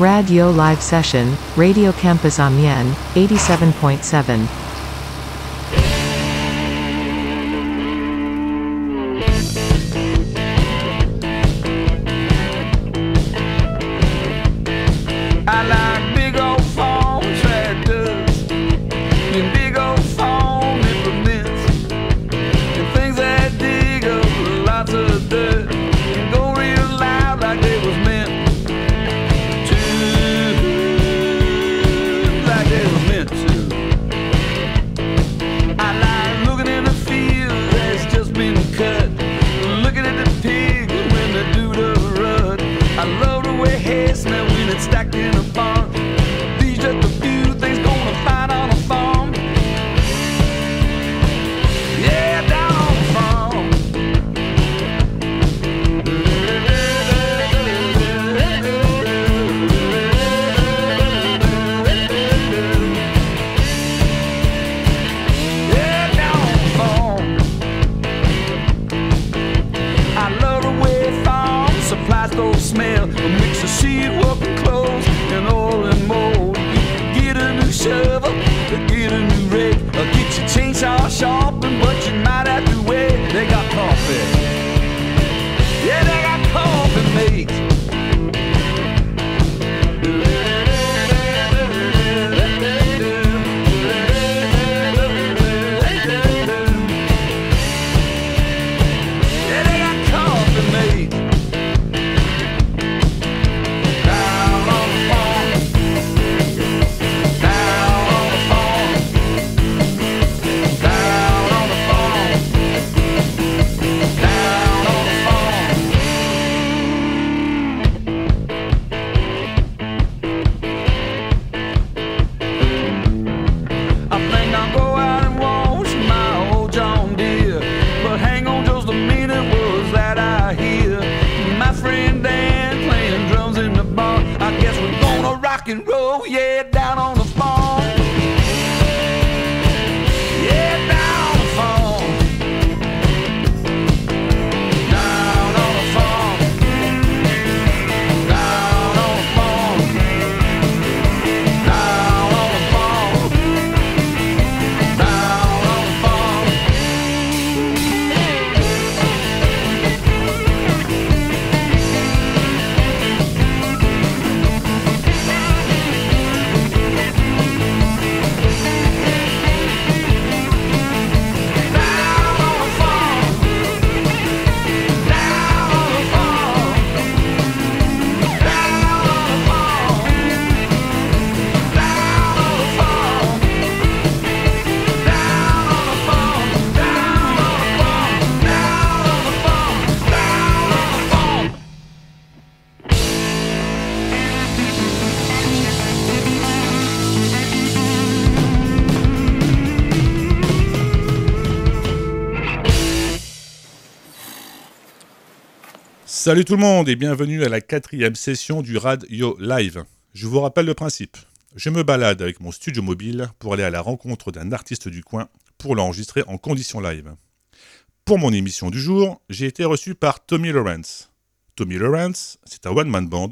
Radio Live Session, Radio Campus Amiens, 87.7. Salut tout le monde et bienvenue à la quatrième session du Radio Live. Je vous rappelle le principe. Je me balade avec mon studio mobile pour aller à la rencontre d'un artiste du coin pour l'enregistrer en condition live. Pour mon émission du jour, j'ai été reçu par Tommy Lawrence. Tommy Lawrence, c'est un one-man band,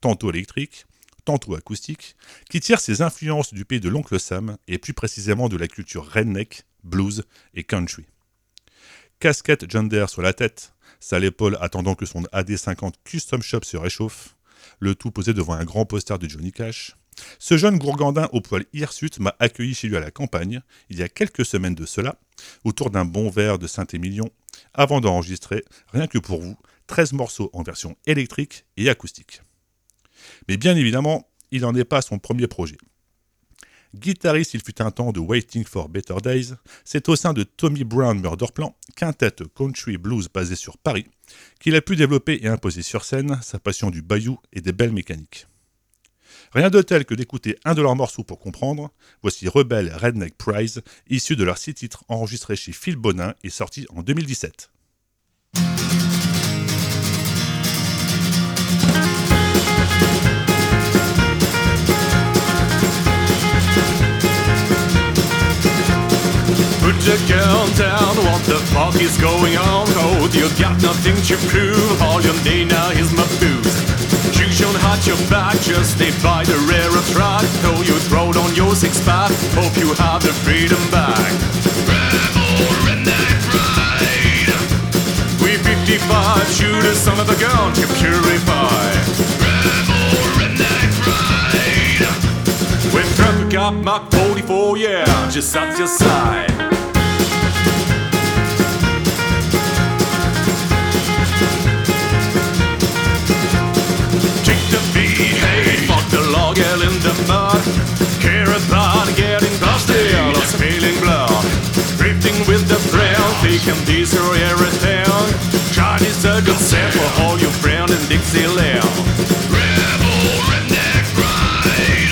tantôt électrique, tantôt acoustique, qui tire ses influences du pays de l'oncle Sam et plus précisément de la culture redneck, blues et country. Casquette Deere sur la tête, à l'épaule attendant que son AD50 Custom Shop se réchauffe, le tout posé devant un grand poster de Johnny Cash. Ce jeune gourgandin au poil hirsute m'a accueilli chez lui à la campagne, il y a quelques semaines de cela, autour d'un bon verre de Saint-Émilion, avant d'enregistrer, rien que pour vous, 13 morceaux en version électrique et acoustique. Mais bien évidemment, il n'en est pas à son premier projet. Guitariste, il fut un temps de Waiting for Better Days, c'est au sein de Tommy Brown Murderplan, quintette country blues basée sur Paris, qu'il a pu développer et imposer sur scène sa passion du bayou et des belles mécaniques. Rien de tel que d'écouter un de leurs morceaux pour comprendre, voici Rebel Redneck Prize, issu de leur six titres enregistrés chez Phil Bonin et sorti en 2017. The girl down, what the fuck is going on? Oh, you got nothing to prove, all you need now is my booze. Shoot station had your back, just stay by the railroad track. Though you throwed on your six pack, hope you have the freedom back. Rebel redneck pride. We 55 shoot a son of a gun to purify. Rebel redneck pride. With traffic up Mach 44, yeah, just at your side. Kick the beat, hey, fuck the log, hell in the mud. Care about getting busted or spilling blood. Drifting with the thrill, thinking these are everything. Chinese a good set for all your friend in Dixieland. Rebel redneck pride.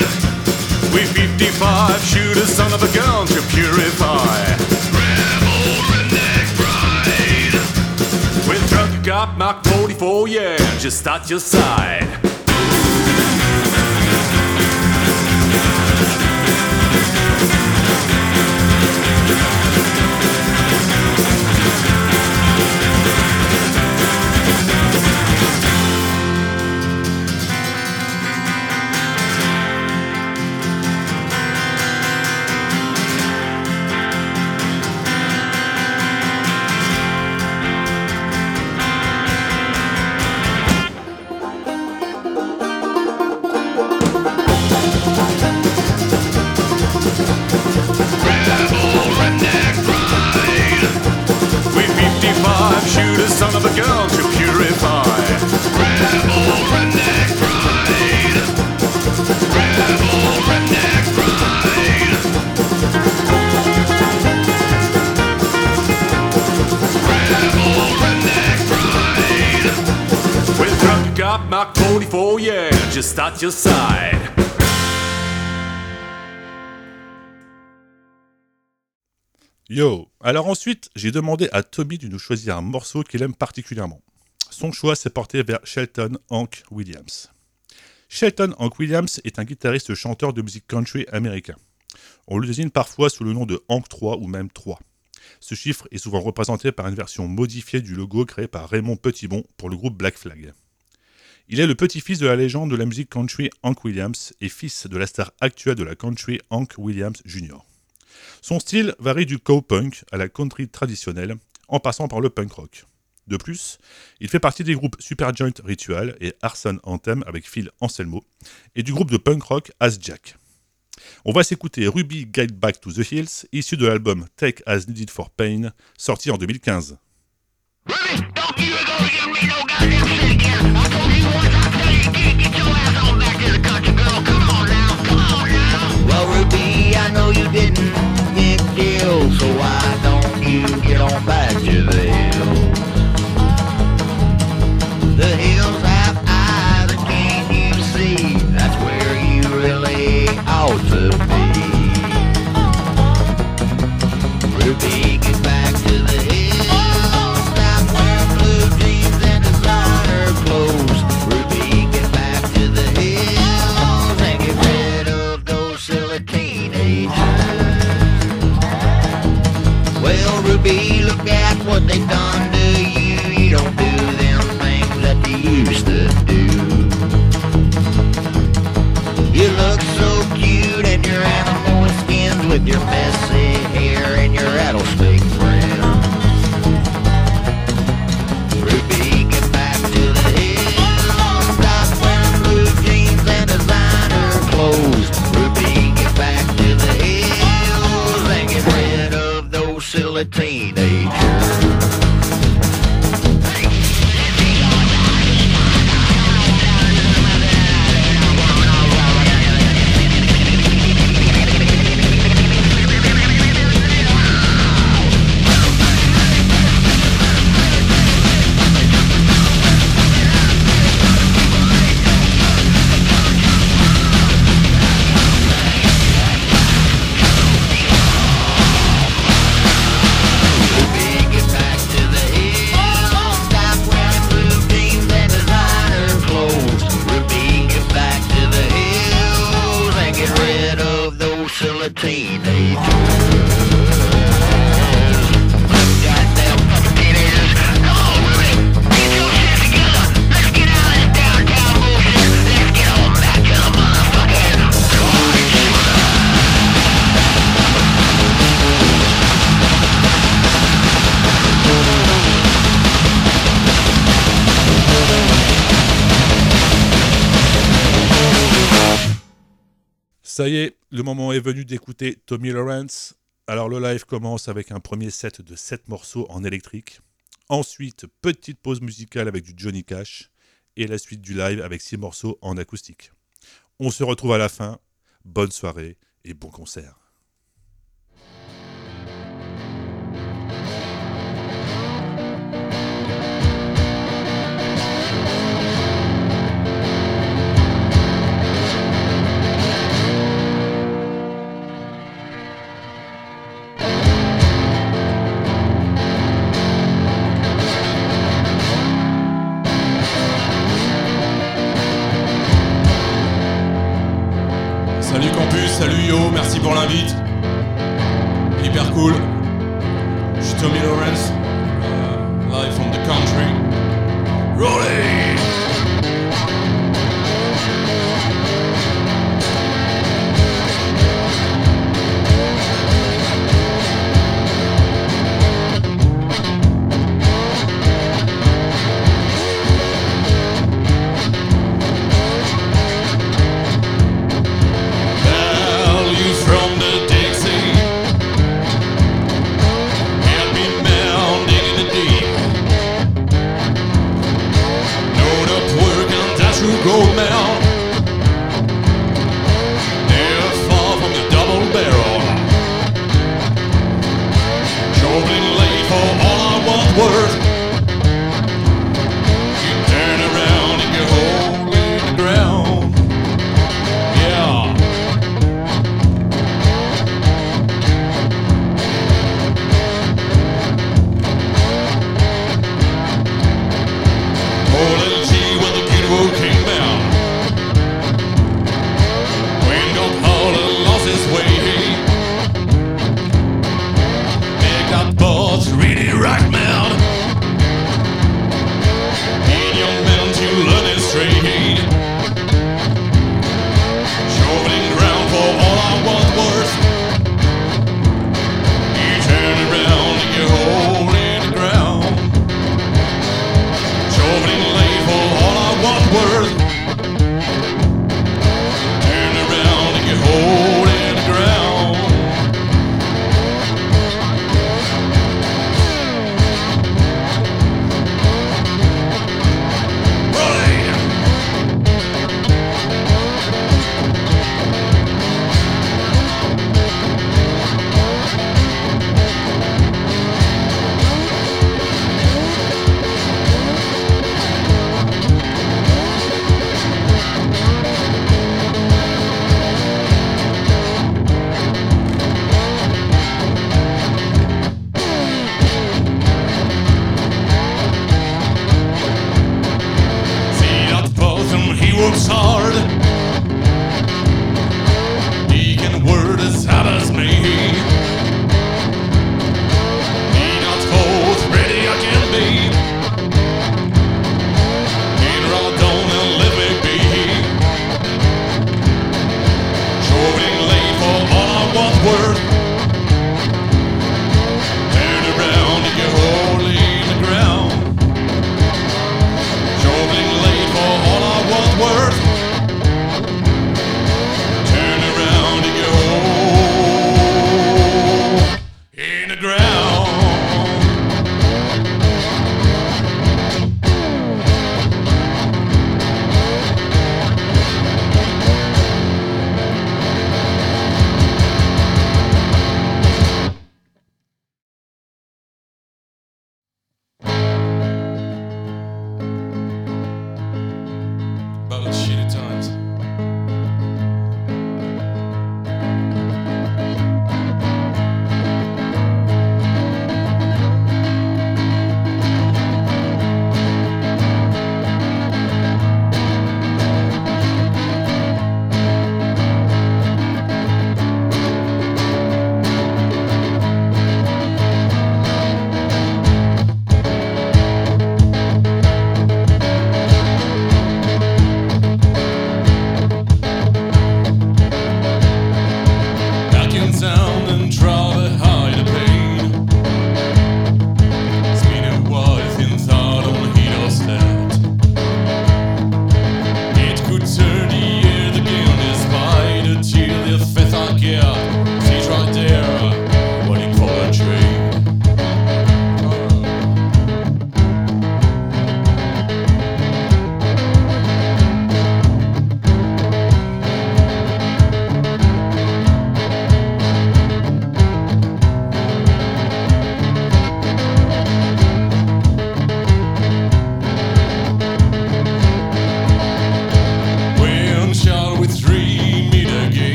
We 55 shoot a son of a gun to purify. Rebel redneck pride. With truck got Mach 44, yeah, just at your side. Yo Alors ensuite, j'ai demandé à Toby de nous choisir un morceau qu'il aime particulièrement. Son choix s'est porté vers Shelton Hank Williams. Shelton Hank Williams est un guitariste chanteur de musique country américain. On le désigne parfois sous le nom de Hank 3 ou même 3. Ce chiffre est souvent représenté par une version modifiée du logo créé par Raymond Petitbon pour le groupe Black Flag. Il est le petit-fils de la légende de la musique country Hank Williams et fils de la star actuelle de la country Hank Williams Jr. Son style varie du cowpunk à la country traditionnelle, en passant par le punk rock. De plus, il fait partie des groupes Superjoint Ritual et Arson Anthem avec Phil Anselmo, et du groupe de punk rock As Jack. On va s'écouter Ruby Guide Back to the Hills, issu de l'album Take As Needed for Pain, sorti en 2015. Well, so why don't you get on back to the those Y le moment est venu d'écouter Tommy Lawrence. Alors le live commence avec un premier set de 7 morceaux en électrique. Ensuite, petite pause musicale avec du Johnny Cash. Et la suite du live avec 6 morceaux en acoustique. On se retrouve à la fin. Bonne soirée et bon concert. qu'on l'invite.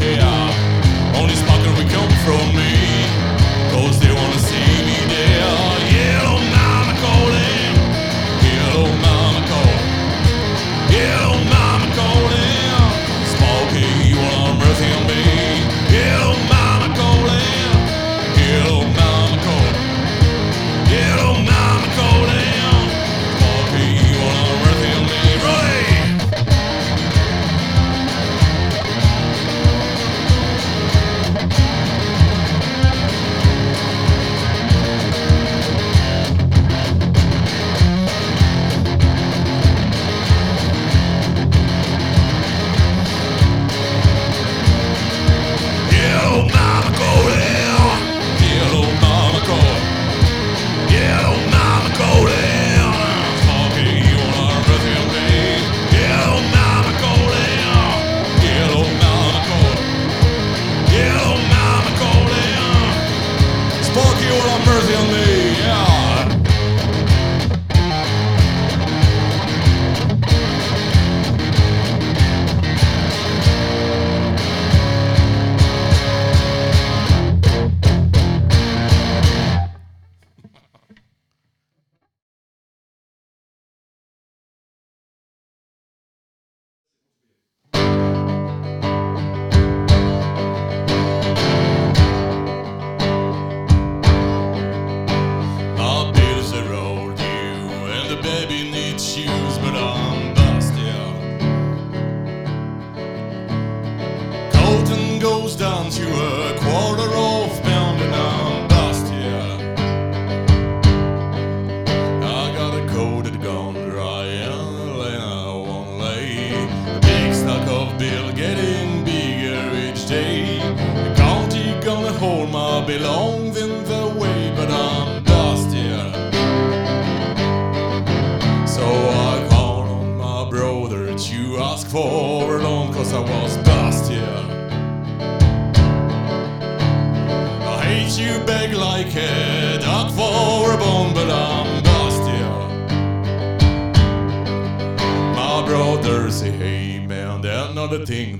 Yeah.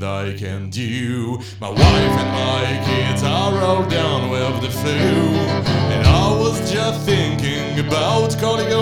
I can do. My wife and my kids are all down with the flu. And I was just thinking about calling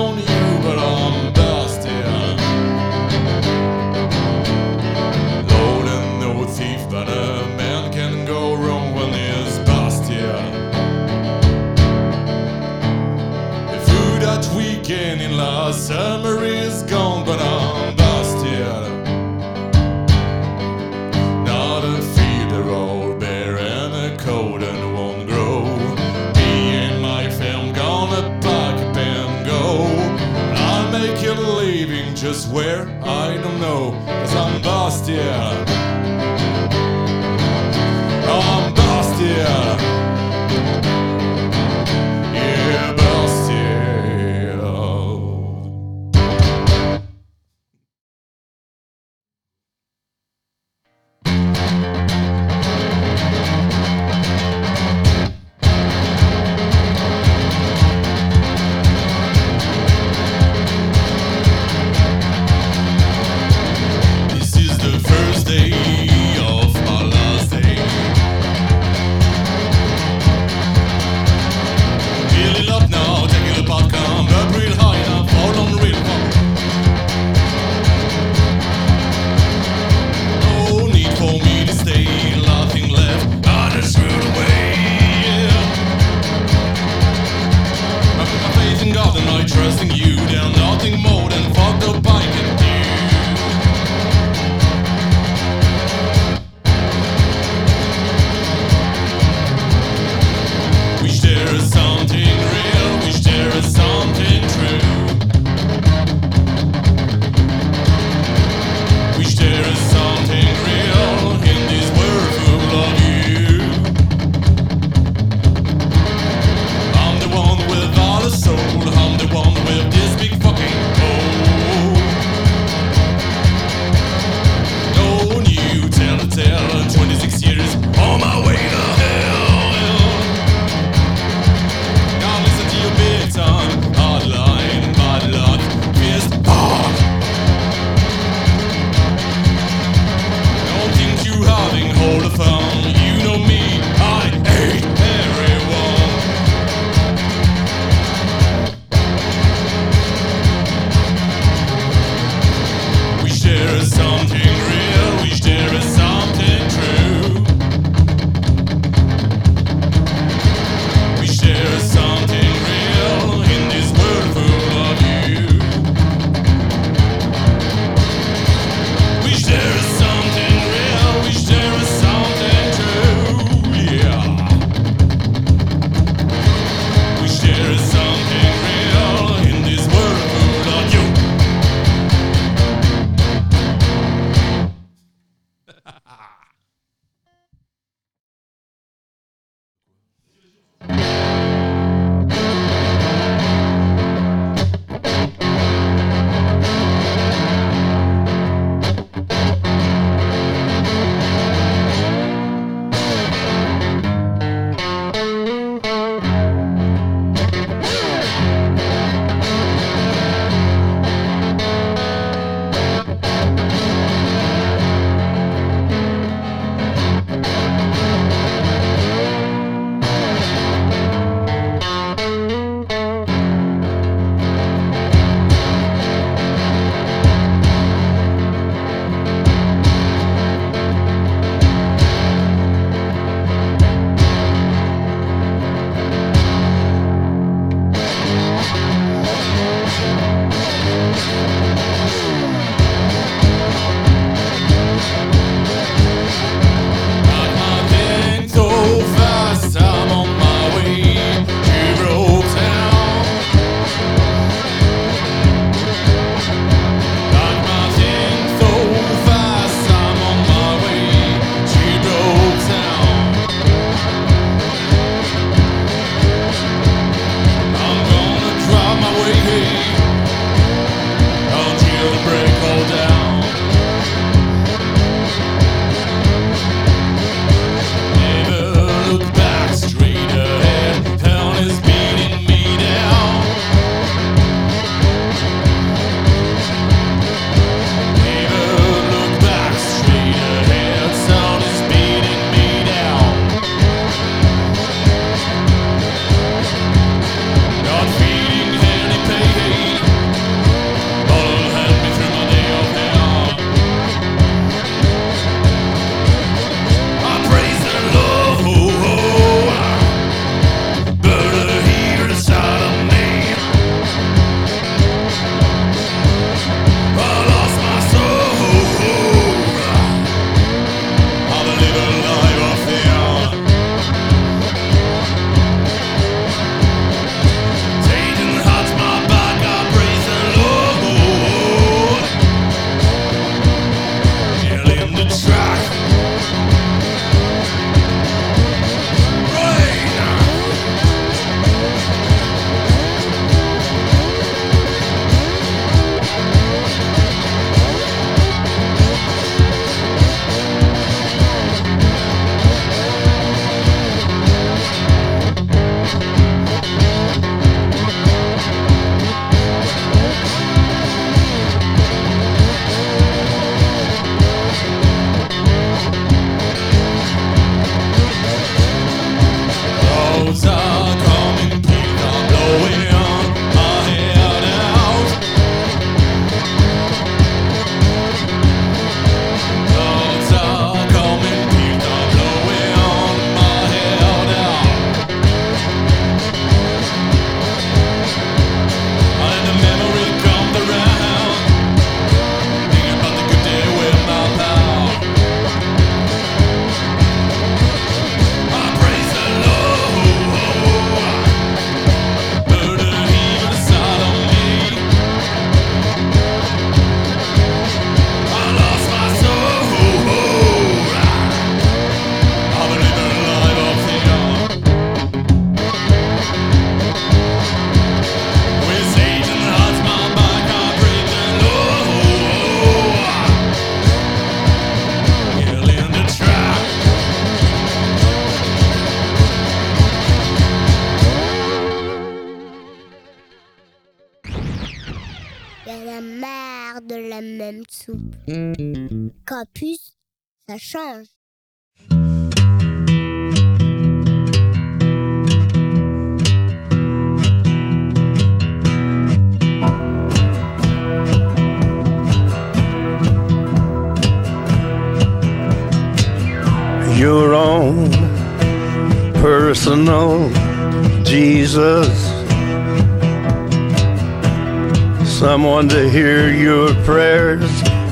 Campus, ça change. your own personal Jesus. Someone to hear your prayers,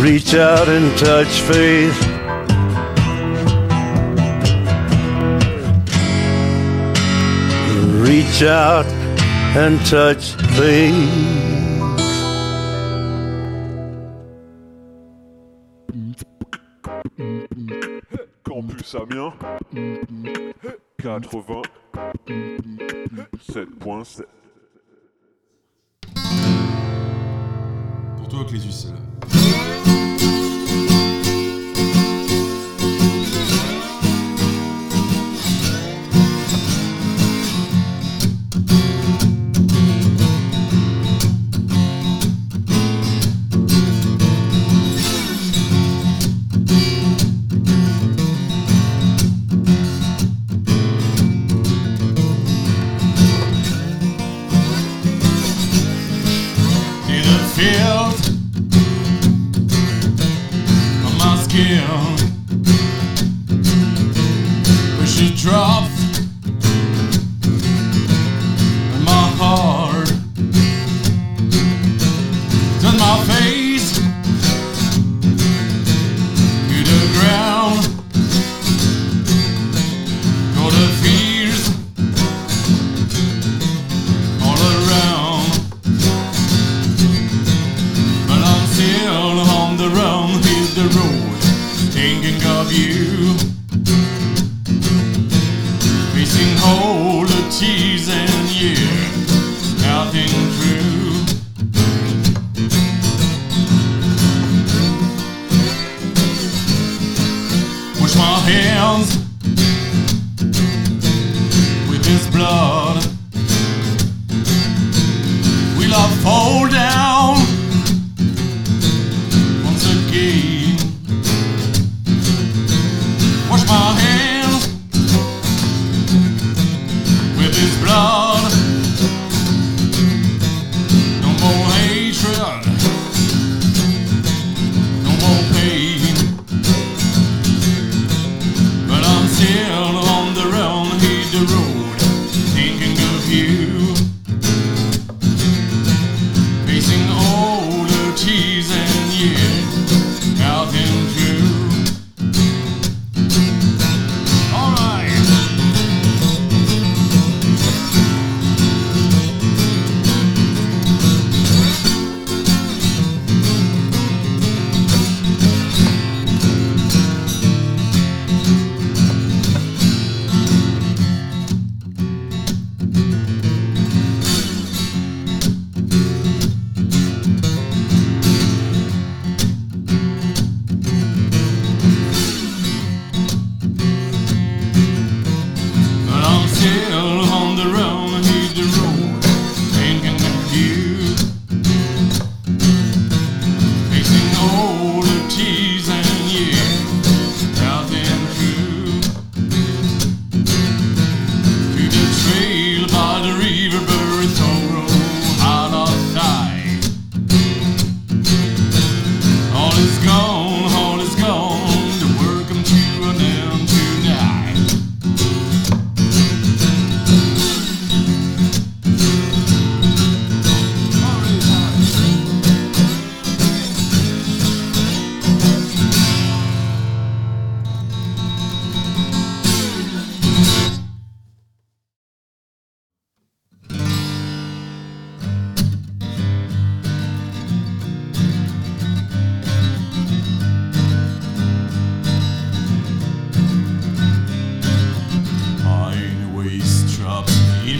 Reach out and touch faith. Reach out and touch faith. Campus Amiens 80 7.7 Pour toi, Clésus, c'est là.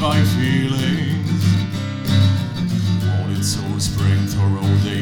my feelings. Wanted to spring for all the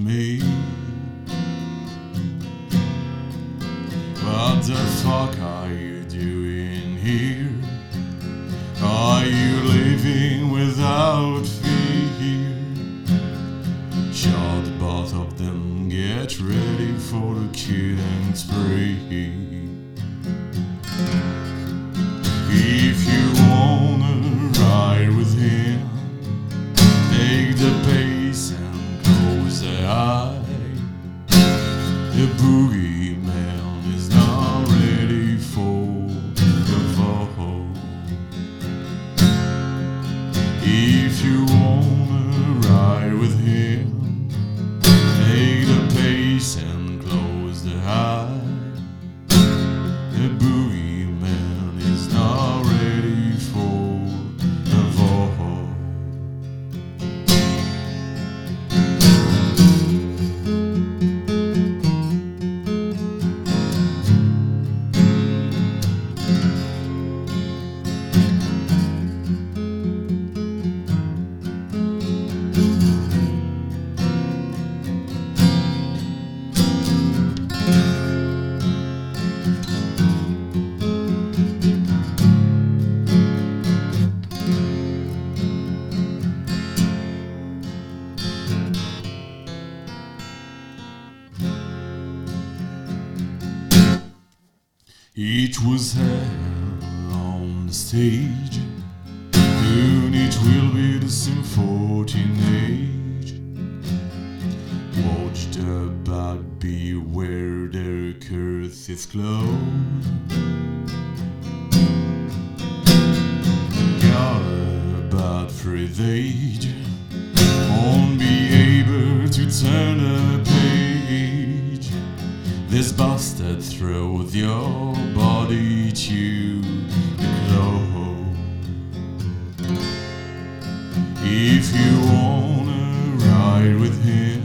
me. What the fuck are you doing close. Got about age. Won't be able to turn a page. This bastard throws your body to the close. If you wanna ride with him,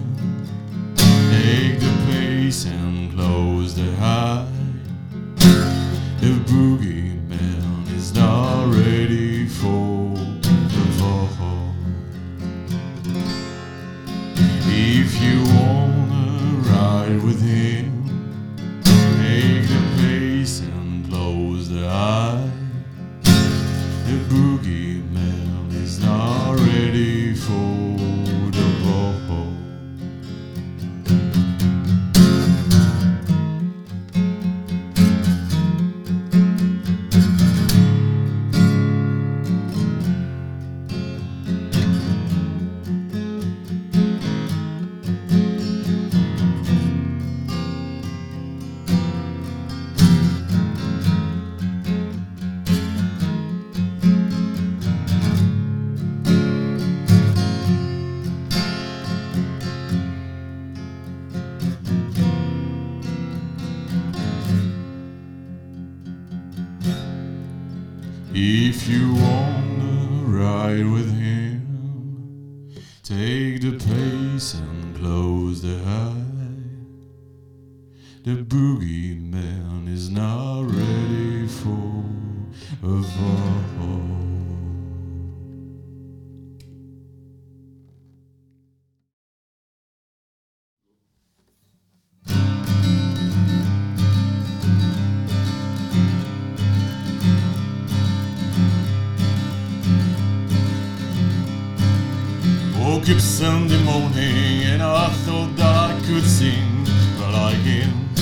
Woke up Sunday morning and I thought that I could sing, but I can't.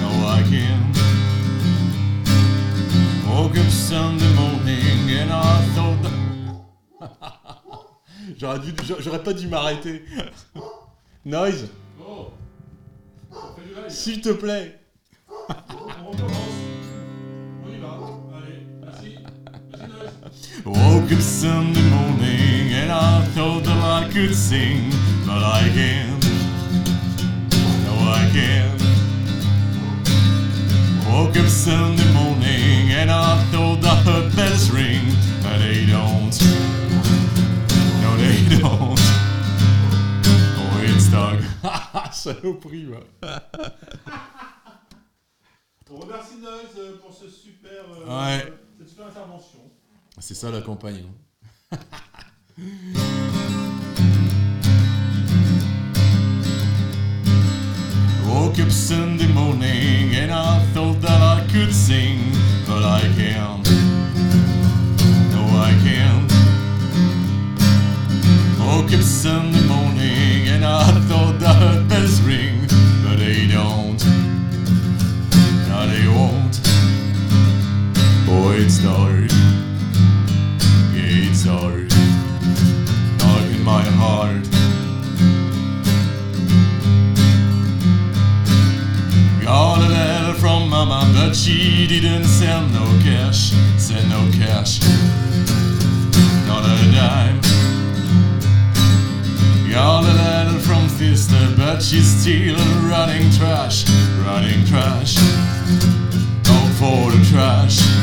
No, I can't. Woke up Sunday morning and I thought that. J'aurais dû, j'aurais pas dû m'arrêter. Noise. S'il te plaît. Woke up Sunday morning and I thought that I could sing, but I can't. No, I can't. Woke up Sunday morning and I thought I heard bells ring, but they don't. No, they don't. Oh, it's dark. Saloperie. On remercie Noise pour ce super, euh, Ouais. cette super intervention. C'est ça la campagne. Woke up Sunday morning and I thought that I could sing, but I can't. No, I can't. Woke up Sunday morning and I thought that bells ring, but they don't. No, they won't. Boy, it's dark. Yeah, it's dark. My heart. Got a letter from mama, but she didn't send no cash. Send no cash. Not a dime. Got a letter from sister, but she's still running trash. Running trash. Go for the trash.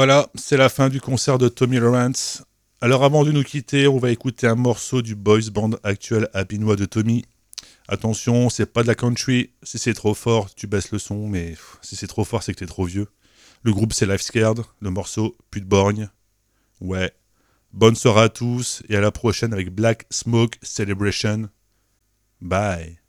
Voilà, c'est la fin du concert de Tommy Lawrence. Alors avant de nous quitter, on va écouter un morceau du boys band actuel Abinois de Tommy. Attention, c'est pas de la country. Si c'est trop fort, tu baisses le son, mais si c'est trop fort, c'est que t'es trop vieux. Le groupe c'est Life Scared, le morceau Pute Borgne. Ouais. Bonne soirée à tous et à la prochaine avec Black Smoke Celebration. Bye.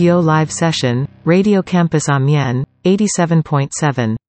Rad-Yo live session, Radio Campus Amiens, 87.7.